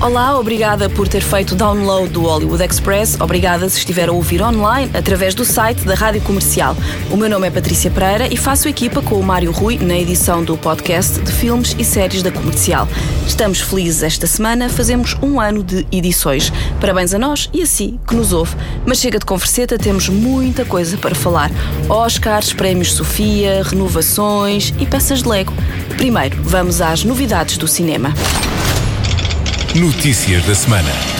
Olá, obrigada por ter feito o download do Hollywood Express. Obrigada se estiver a ouvir online através do site da Rádio Comercial. O meu nome é Patrícia Pereira e faço equipa com o Mário Rui na edição do podcast de filmes e séries da Comercial. Estamos felizes esta semana, fazemos um ano de edições. Parabéns a nós e a si que nos ouve. Mas chega de converseta, temos muita coisa para falar: Oscars, prémios Sofia, renovações e peças de Lego. Primeiro, vamos às novidades do cinema. Notícias da semana.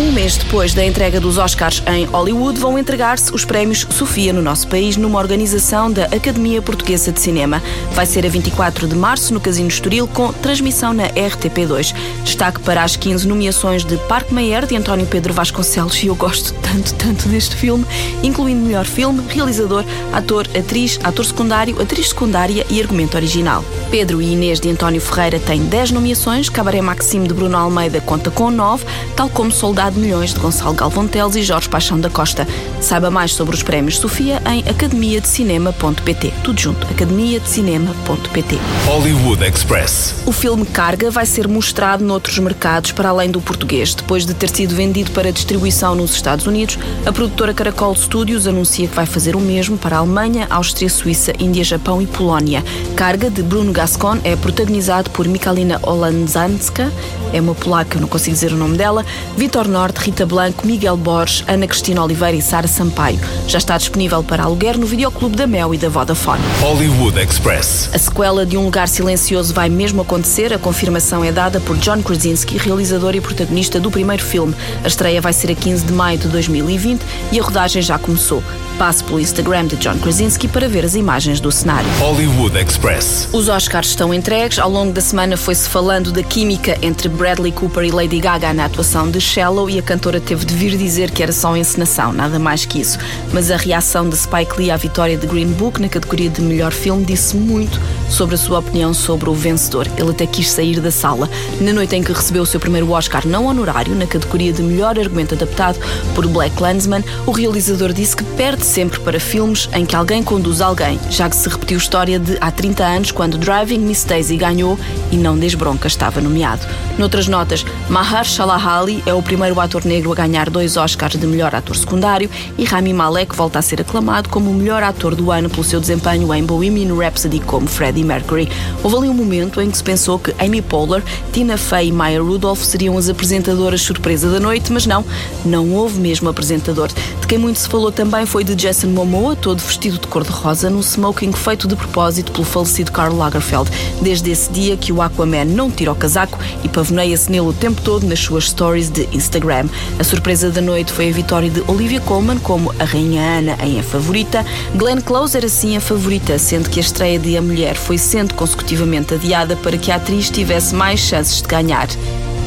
Um mês depois da entrega dos Oscars em Hollywood, vão entregar-se os prémios Sofia no nosso país, numa organização da Academia Portuguesa de Cinema. Vai ser a 24 de março no Casino Estoril, com transmissão na RTP2. Destaque para as 15 nomeações de Parque Mayer, de António Pedro Vasconcelos, e eu gosto tanto, tanto deste filme, incluindo melhor filme, realizador, ator, atriz, ator secundário, atriz secundária e argumento original. Pedro e Inês de António Ferreira têm 10 nomeações, Cabaré Maxime de Bruno Almeida conta com 9, tal como Soldado de Milhões de Gonçalo Galvão Teles e Jorge Paixão da Costa. Saiba mais sobre os prémios Sofia em academiadecinema.pt. Tudo junto, academiadecinema.pt. Hollywood Express. O filme Carga vai ser mostrado noutros mercados para além do português. Depois de ter sido vendido para distribuição nos Estados Unidos, a produtora Caracol Studios anuncia que vai fazer o mesmo para a Alemanha, Áustria, Suíça, Índia, Japão e Polónia. Carga, de Bruno Gascon, é protagonizado por Michalina Olandzanska, é uma polaca, eu não consigo dizer o nome dela, Vitor Norte, Rita Blanco, Miguel Borges, Ana Cristina Oliveira e Sara Sampaio. Já está disponível para aluguer no videoclube da Mel e da Vodafone. Hollywood Express. A sequela de Um Lugar Silencioso vai mesmo acontecer. A confirmação é dada por John Krasinski, realizador e protagonista do primeiro filme. A estreia vai ser a 15 de maio de 2020 e a rodagem já começou. Passe pelo Instagram de John Krasinski para ver as imagens do cenário. Hollywood Express. Os Oscars estão entregues. Ao longo da semana foi-se falando da química entre Bradley Cooper e Lady Gaga na atuação de Shallow e a cantora teve de vir dizer que era só encenação, nada mais que isso. Mas a reação de Spike Lee à vitória de Green Book na categoria de melhor filme disse muito sobre a sua opinião sobre o vencedor. Ele até quis sair da sala. Na noite em que recebeu o seu primeiro Oscar não honorário, na categoria de melhor argumento adaptado por Black Klansman, o realizador disse que perde sempre para filmes em que alguém conduz alguém, já que se repetiu a história de há 30 anos, quando Driving Miss Daisy ganhou e não Desbronca estava nomeado. Noutras notas, Mahershala Ali é o primeiro ator negro a ganhar dois Oscars de melhor ator secundário e Rami Malek volta a ser aclamado como o melhor ator do ano pelo seu desempenho em Bohemian Rhapsody como Freddie Mercury. Houve ali um momento em que se pensou que Amy Poehler, Tina Fey e Maya Rudolph seriam as apresentadoras surpresa da noite, mas não, não houve mesmo apresentador. De quem muito se falou também foi de Jason Momoa, todo vestido de cor-de-rosa, num smoking feito de propósito pelo falecido Karl Lagerfeld. Desde esse dia que o Aquaman não tira o casaco e pavoneia-se nele o tempo todo nas suas stories de Instagram. A surpresa da noite foi a vitória de Olivia Colman como a Rainha Ana em A Favorita. Glenn Close era sim a favorita, sendo que a estreia de A Mulher foi sendo consecutivamente adiada para que a atriz tivesse mais chances de ganhar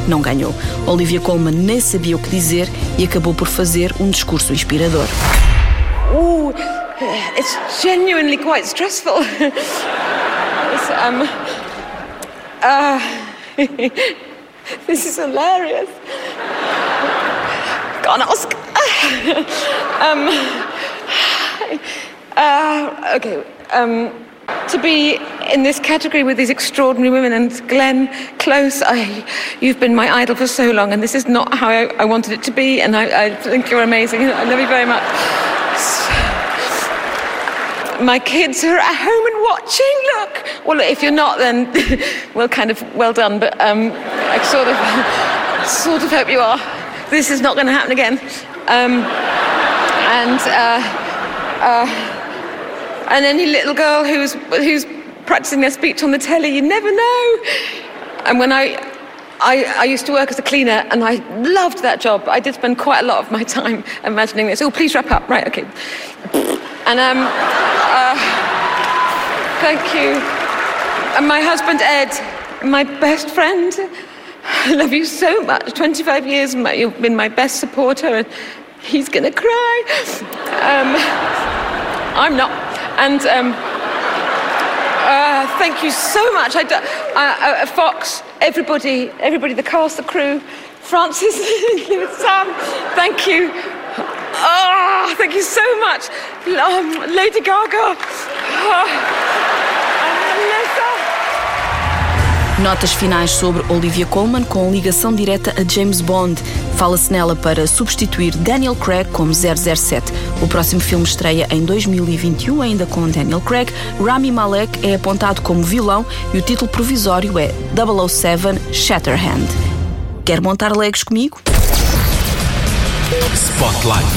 não ganhou. Olivia Colman nem sabia o que dizer e acabou por fazer um discurso inspirador. Ooh, it's genuinely quite stressful. It's, um, uh, this is hilarious. An Oscar. um, uh, okay. Um, to be in this category with these extraordinary women and Glenn Close, I, you've been my idol for so long, and this is not how I, I wanted it to be, and I, I think you're amazing. I love you very much. My kids are at home and watching. Look. Well, if you're not, then well, kind of well done. But um, I sort of, sort of hope you are. This is not going to happen again. Um, and uh, uh, and any little girl who's who's practicing their speech on the telly, you never know. And when I I, I, used to work as a cleaner and I loved that job. I did spend quite a lot of my time imagining this. Oh, please wrap up. Right, okay. And um, uh, thank you. And my husband, Ed, my best friend. I love you so much. 25 years, my, you've been my best supporter, and he's going to cry. Um, I'm not. And um, uh, thank you so much. I uh, uh, Fox, everybody, everybody, the cast, the crew, Francis, Sam, thank you. Oh, thank you so much. Um, Lady Gaga. Oh. Notas finais sobre Olivia Colman com ligação direta a James Bond. Fala-se nela para substituir Daniel Craig como 007. O próximo filme estreia em 2021, ainda com Daniel Craig. Rami Malek é apontado como vilão e o título provisório é 007 Shatterhand. Quer montar legos comigo? Spotlight.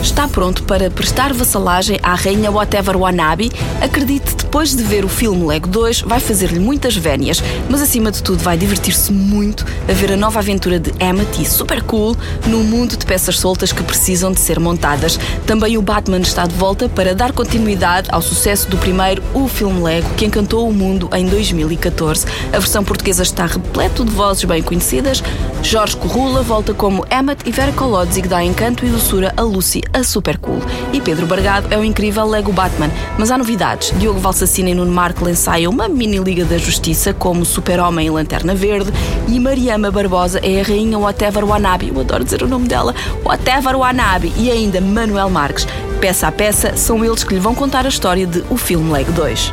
Está pronto para prestar vassalagem à rainha Whatever Wanabe? Acredite, depois de ver o filme Lego 2, vai fazer-lhe muitas vénias, mas acima de tudo vai divertir-se muito a ver a nova aventura de Amity, super cool, num mundo de peças soltas que precisam de ser montadas. Também o Batman está de volta para dar continuidade ao sucesso do primeiro, o filme Lego, que encantou o mundo em 2014. A versão portuguesa está repleto de vozes bem conhecidas. Jorge Corrula volta como Emmet e Vera Kolodzig dá encanto e doçura a Lucy a super cool. E Pedro Bargado é o incrível Lego Batman. Mas há novidades. Diogo Valsacina e Nuno Marco ensaiam uma mini Liga da Justiça como Super-Homem e Lanterna Verde. E Mariama Barbosa é a rainha Whatever Wanabe. Eu adoro dizer o nome dela. Whatever Wanabe. E ainda Manuel Marques. Peça a peça, são eles que lhe vão contar a história de O Filme Lego 2.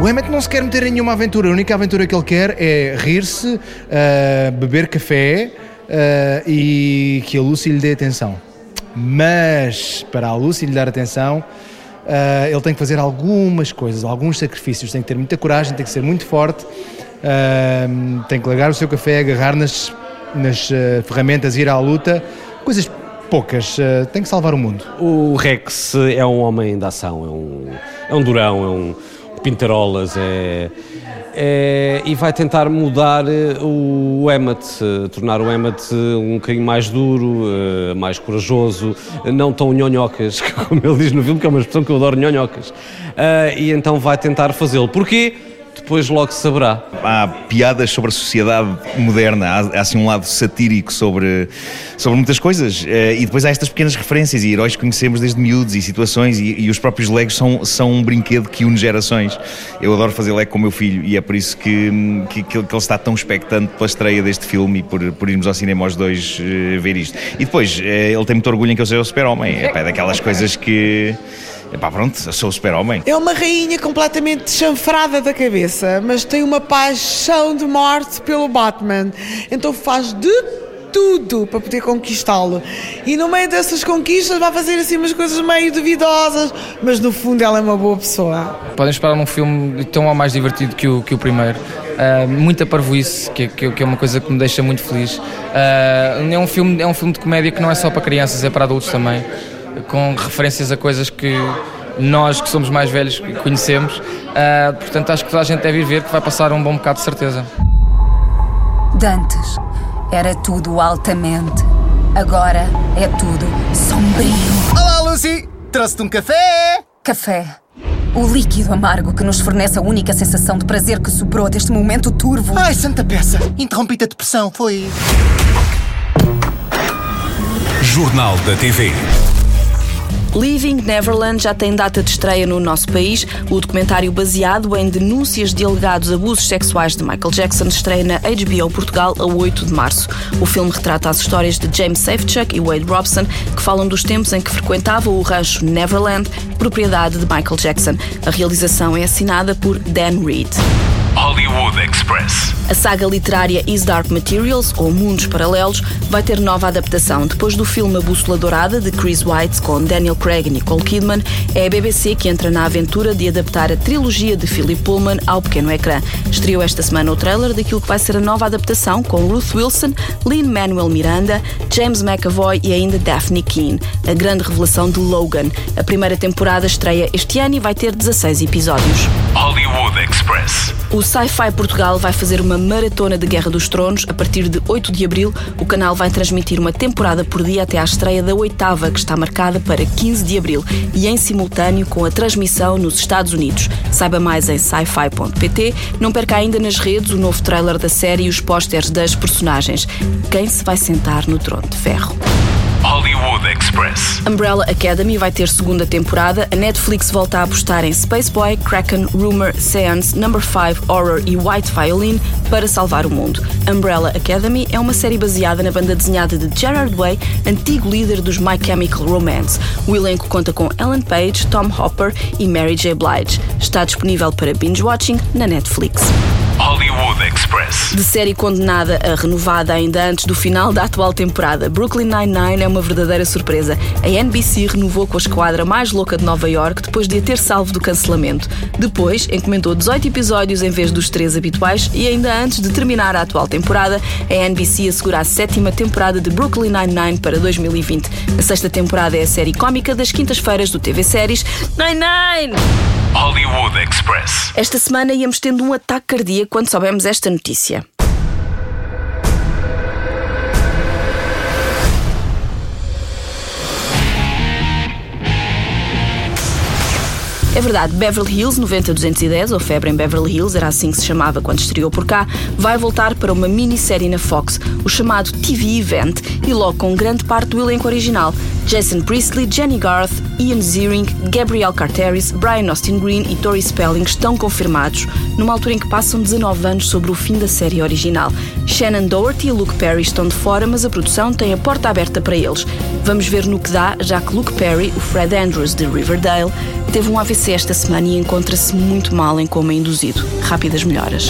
O Emmett não se quer meter em nenhuma aventura. A única aventura que ele quer é rir-se, uh, beber café uh, e que a Lucy lhe dê atenção. Mas para a Lucy lhe dar atenção, uh, ele tem que fazer algumas coisas, alguns sacrifícios. Tem que ter muita coragem, tem que ser muito forte, tem que largar o seu café, agarrar nas, nas ferramentas, ir à luta. Coisas poucas. tem que salvar o mundo. O Rex é um homem da ação, é um, é um durão, é um pintarolas, é, é, e vai tentar mudar eh, o Emmet, eh, tornar o Emmet eh, um bocadinho mais duro, mais corajoso, não tão nhonhocas, como ele diz no filme, que é uma expressão que eu adoro, nhonhocas. E então vai tentar fazê-lo. Porquê? Depois logo se saberá. Há piadas sobre a sociedade moderna, há, há assim um lado satírico sobre, sobre muitas coisas. Eh, e depois há estas pequenas referências e heróis que conhecemos desde miúdos e situações, e, e os próprios Legos são, são um brinquedo que une gerações. Eu adoro fazer Lego com o meu filho e é por isso que, que, que ele está tão expectante pela estreia deste filme e por, por irmos ao cinema os dois uh, ver isto. E depois, uh, ele tem muito orgulho em que eu seja o super-homem. É, é daquelas coisas que. Epá, pronto, sou o super-homem. É uma rainha completamente chanfrada da cabeça, mas tem uma paixão de morte pelo Batman. Então faz de tudo para poder conquistá-lo. E no meio dessas conquistas vai fazer assim umas coisas meio duvidosas, mas no fundo ela é uma boa pessoa. Podem esperar um filme tão ou mais divertido que o, que o primeiro. Uh, muita parvoíce, que, que, que, é uma coisa que me deixa muito feliz. Uh, é, um filme, é um filme de comédia que não é só para crianças, é para adultos também com referências a coisas que nós que somos mais velhos conhecemos. Uh, portanto, acho que toda a gente deve ir ver que vai passar um bom bocado de certeza. Dantes era tudo altamente. Agora é tudo sombrio. Olá, Lucy! Trouxe-te um café? Café. O líquido amargo que nos fornece a única sensação de prazer que sobrou deste momento turvo. Ai, santa peça! Interrompi-te a depressão, foi. Jornal da TV. Living Neverland já tem data de estreia no nosso país. O documentário baseado em denúncias de alegados abusos sexuais de Michael Jackson estreia na HBO Portugal a 8 de março. O filme retrata as histórias de James Safechuck e Wade Robson, que falam dos tempos em que frequentavam o rancho Neverland, propriedade de Michael Jackson. A realização é assinada por Dan Reed. Hollywood Express. A saga literária Is Dark Materials, ou Mundos Paralelos, vai ter nova adaptação. Depois do filme A Bússola Dourada, de Chris White, com Daniel Craig e Nicole Kidman, é a BBC que entra na aventura de adaptar a trilogia de Philip Pullman ao pequeno ecrã. Estreou esta semana o trailer daquilo que vai ser a nova adaptação, com Ruth Wilson, Lin-Manuel Miranda, James McAvoy e ainda Daphne Keane. A grande revelação de Logan. A primeira temporada estreia este ano e vai ter 16 episódios. Hollywood Express. O Sci-Fi Portugal vai fazer uma maratona de Guerra dos Tronos. A partir de 8 de abril, o canal vai transmitir uma temporada por dia até à estreia da oitava, que está marcada para 15 de abril, e em simultâneo com a transmissão nos Estados Unidos. Saiba mais em sci-fi.pt. Não perca ainda nas redes o novo trailer da série e os pósteres das personagens. Quem se vai sentar no trono de ferro? Hollywood Express. Umbrella Academy vai ter segunda temporada. A Netflix volta a apostar em Space Boy, Kraken, Rumor, Seance, Number 5, Horror e White Violin para salvar o mundo. Umbrella Academy é uma série baseada na banda desenhada de Gerard Way, antigo líder dos My Chemical Romance. O elenco conta com Ellen Page, Tom Hopper e Mary J. Blige. Está disponível para binge-watching na Netflix. Hollywood Express. De série condenada a renovada ainda antes do final da atual temporada, Brooklyn Nine-Nine é uma verdadeira surpresa. A NBC renovou com a esquadra mais louca de Nova York depois de a ter salvo do cancelamento. Depois, encomendou 18 episódios em vez dos três habituais e ainda antes de terminar a atual temporada, a NBC assegura a sétima temporada de Brooklyn Nine-Nine para 2020. A sexta temporada é a série cómica das quintas-feiras do TV Séries Nine-Nine! Hollywood Express. Esta semana íamos tendo um ataque cardíaco quando soubemos esta notícia. É verdade, Beverly Hills 90210, ou Febre em Beverly Hills, era assim que se chamava quando estreou por cá, vai voltar para uma minissérie na Fox, o chamado TV Event, e logo com grande parte do elenco original. Jason Priestley, Jenny Garth, Ian Ziering, Gabriel Carteris, Brian Austin Green e Tori Spelling estão confirmados, numa altura em que passam 19 anos sobre o fim da série original. Shannon Doherty e Luke Perry estão de fora, mas a produção tem a porta aberta para eles. Vamos ver no que dá, já que Luke Perry, o Fred Andrews de Riverdale, teve um AVC esta semana e encontra-se muito mal em coma induzido. Rápidas melhoras.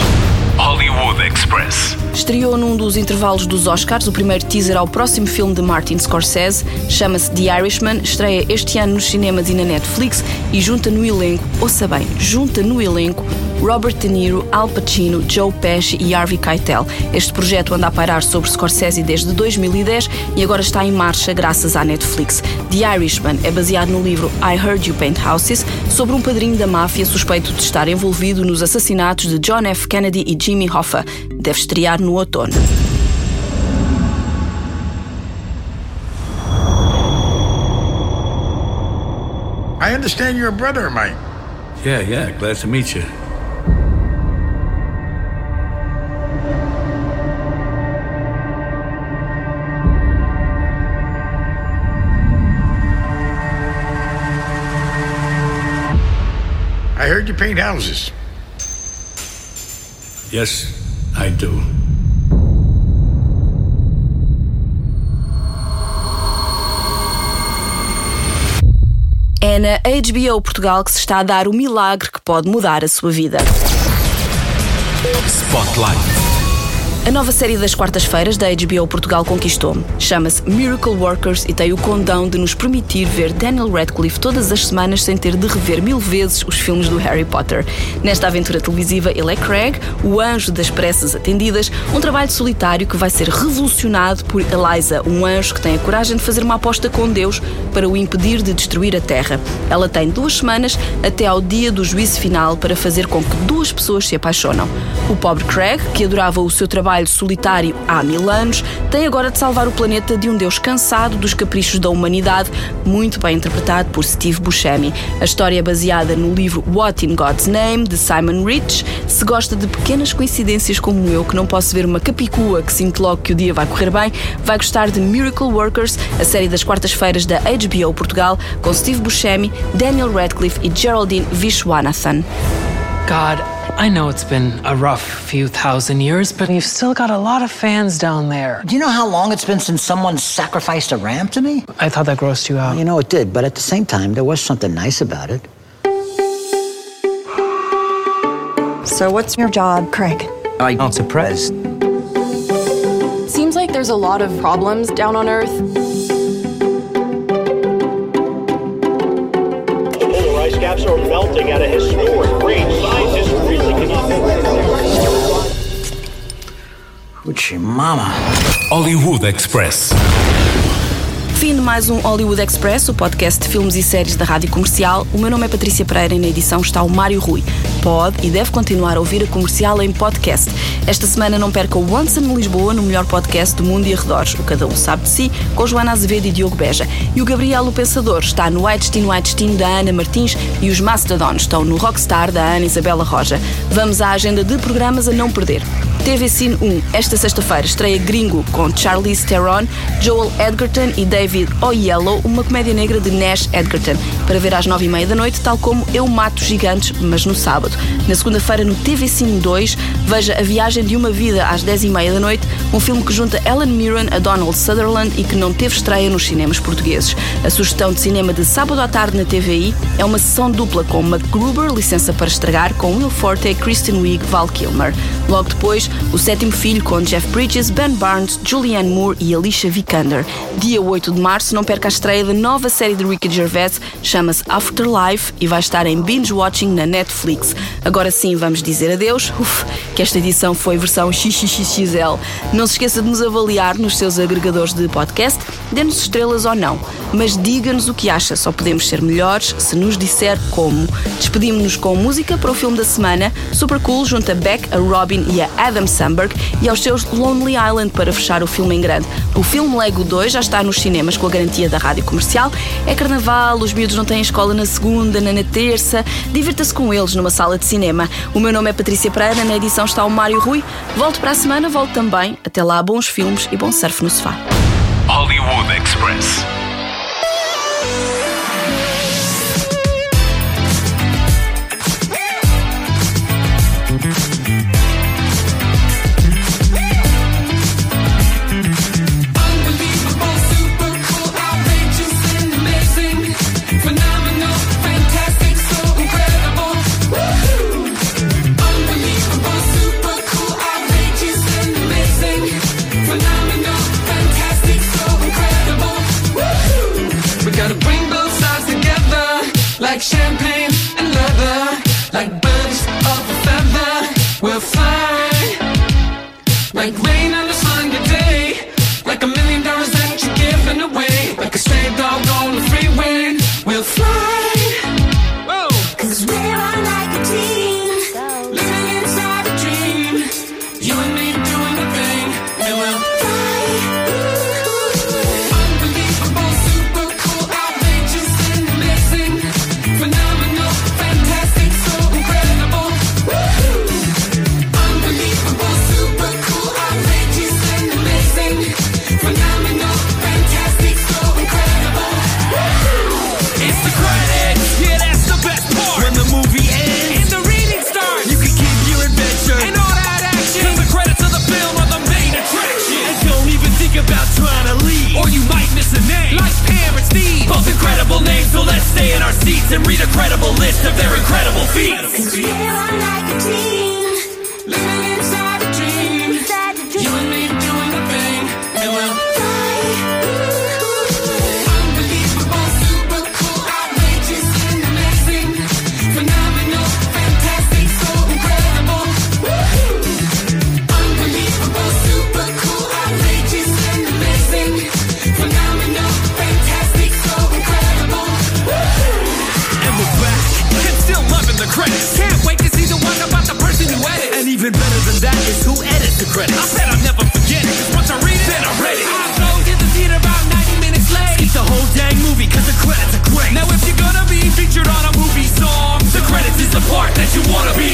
Hollywood Express. Estreou num dos intervalos dos Oscars o primeiro teaser ao próximo filme de Martin Scorsese, chama-se The Irishman, estreia este ano nos cinemas e na Netflix e junta no elenco, ouça bem, junta no elenco Robert De Niro, Al Pacino, Joe Pesci e Harvey Keitel. Este projeto anda a pairar sobre Scorsese desde 2010 e agora está em marcha graças à Netflix. The Irishman é baseado no livro I Heard You Paint Houses, sobre um padrinho da máfia suspeito de estar envolvido nos assassinatos de John F. Kennedy e Jimmy Hoffa. Deve estrear no outono. I understand you're a brother of mine. Yeah, yeah, glad to meet you. I heard you paint houses. Yes, I do. É na HBO Portugal que se está a dar o milagre que pode mudar a sua vida. Spotlight. A nova série das quartas-feiras da HBO Portugal conquistou-me. Chama-se Miracle Workers e tem o condão de nos permitir ver Daniel Radcliffe todas as semanas sem ter de rever mil vezes os filmes do Harry Potter. Nesta aventura televisiva, ele é Craig, o anjo das pressas atendidas, um trabalho solitário que vai ser revolucionado por Eliza, um anjo que tem a coragem de fazer uma aposta com Deus para o impedir de destruir a Terra. Ela tem duas semanas até ao dia do juízo final para fazer com que duas pessoas se apaixonam. O pobre Craig, que adorava o seu trabalho solitário há mil anos, tem agora de salvar o planeta de um Deus cansado dos caprichos da humanidade, muito bem interpretado por Steve Buscemi. A história é baseada no livro What in God's Name, de Simon Rich. Se gosta de pequenas coincidências como eu, que não posso ver uma capicua que sinto logo que o dia vai correr bem, vai gostar de Miracle Workers, a série das quartas-feiras da HBO Portugal, com Steve Buscemi, Daniel Radcliffe e Geraldine Vishwanathan. God, I know it's been a rough few thousand years, but you've still got a lot of fans down there. Do you know how long it's been since someone sacrificed a ram to me? I thought that grossed you out. You know, it did, but at the same time, there was something nice about it. So, what's your job, Craig? I answer prayers. Seems like there's a lot of problems down on Earth. Polar ice caps are melting at a historic rate. Hoochie mama. Hollywood Express. Fim de mais um Hollywood Express, o podcast de filmes e séries da Rádio Comercial. O meu nome é Patrícia Pereira e na edição está o Mário Rui. Pode e deve continuar a ouvir a comercial em podcast. Esta semana não perca o Once in Lisboa no melhor podcast do mundo e arredores, o Cada Um Sabe de Si, com Joana Azevedo e Diogo Beja. E o Gabriel o Pensador está no Whitestein Whitestein da Ana Martins e os Mastodons estão no Rockstar da Ana Isabela Roja. Vamos à agenda de programas a não perder. TV Cine 1, esta sexta-feira, estreia Gringo com Charlize Theron, Joel Edgerton e David Oyelowo, uma comédia negra de Nash Edgerton, para ver às nove e meia da noite, tal como Eu Mato Gigantes, mas no sábado. Na segunda-feira, no TV Cine 2, veja A Viagem de uma Vida às dez e meia da noite, um filme que junta Ellen Mirren a Donald Sutherland e que não teve estreia nos cinemas portugueses. A sugestão de cinema de sábado à tarde na TVI é uma sessão dupla com MacGruber, Licença para Estragar, com Will Forte, Kristen Wiig, Val Kilmer. Logo depois, O Sétimo Filho com Jeff Bridges, Ben Barnes, Julianne Moore e Alicia Vikander. Dia 8 de março, não perca a estreia da nova série de Ricky Gervais, chama-se Afterlife e vai estar em binge watching na Netflix. Agora sim, vamos dizer adeus. Uf, que esta edição foi versão XXXL. Não se esqueça de nos avaliar nos seus agregadores de podcast, dê-nos estrelas ou não, mas diga-nos o que acha. Só podemos ser melhores se nos disser como. Despedimos-nos com música para o filme da semana. Super Cool junta Beck, a Robin e a Adam Samberg e aos seus Lonely Island para fechar o filme em grande. O filme Lego 2 já está nos cinemas com a garantia da rádio comercial. É carnaval, os miúdos não têm escola na segunda, nem na terça. Divirta-se com eles numa sala de cinema. O meu nome é Patrícia Pereira, na edição está o Mário Rui. Volto para a semana, volto também. Até lá, bons filmes e bom surf no sofá. Hollywood Express. Champagne featured on a movie song, the credits is the part that you wanna be